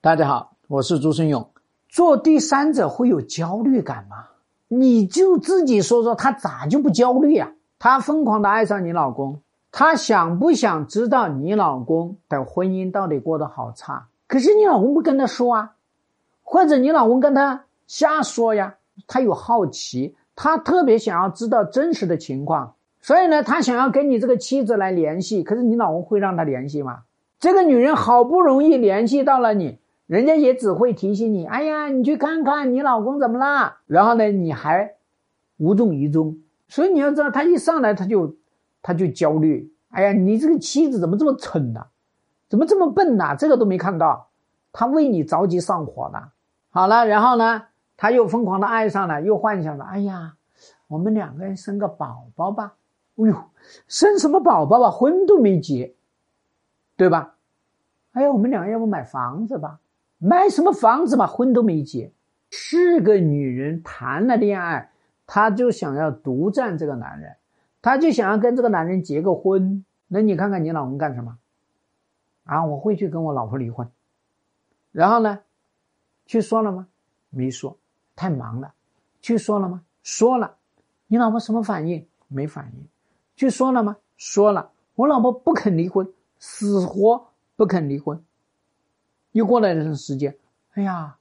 大家好，我是朱生勇。做第三者会有焦虑感吗？你就自己说说，他咋就不焦虑啊？他疯狂的爱上你老公，他想不想知道你老公的婚姻到底过得好差？可是你老公不跟他说啊，或者你老公跟他瞎说呀？他有好奇，他特别想要知道真实的情况，所以呢，他想要跟你这个妻子来联系。可是你老公会让他联系吗？这个女人好不容易联系到了你。人家也只会提醒你，哎呀，你去看看你老公怎么了？然后呢，你还无动于衷。所以你要知道，他一上来他就他就焦虑。哎呀，你这个妻子怎么这么蠢呢？怎么这么笨呢？这个都没看到，他为你着急上火了。好了，然后呢，他又疯狂的爱上了，又幻想着，哎呀，我们两个人生个宝宝吧。哎呦，生什么宝宝啊？婚都没结，对吧？哎呀，我们两个要不买房子吧？买什么房子嘛，婚都没结。是个女人谈了恋爱，她就想要独占这个男人，她就想要跟这个男人结个婚。那你看看你老公干什么？啊，我会去跟我老婆离婚。然后呢，去说了吗？没说，太忙了。去说了吗？说了。你老婆什么反应？没反应。去说了吗？说了。我老婆不肯离婚，死活不肯离婚。又过了一段时间，哎呀，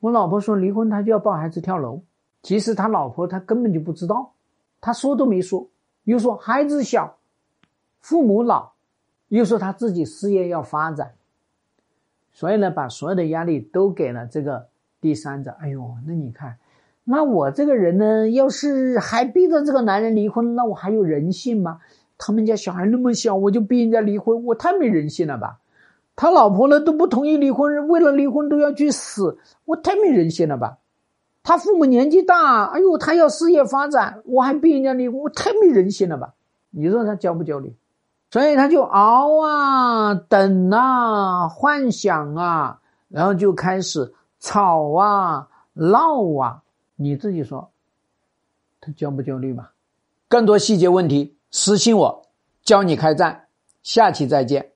我老婆说离婚，他就要抱孩子跳楼。其实他老婆他根本就不知道，他说都没说，又说孩子小，父母老，又说他自己事业要发展，所以呢，把所有的压力都给了这个第三者。哎呦，那你看，那我这个人呢，要是还逼着这个男人离婚，那我还有人性吗？他们家小孩那么小，我就逼人家离婚，我太没人性了吧？他老婆呢都不同意离婚，为了离婚都要去死，我太没人性了吧？他父母年纪大，哎呦，他要事业发展，我还逼人家离婚，我太没人性了吧？你说他焦不焦虑？所以他就熬啊，等啊，幻想啊，然后就开始吵啊、闹啊。你自己说，他焦不焦虑吧？更多细节问题私信我，教你开战。下期再见。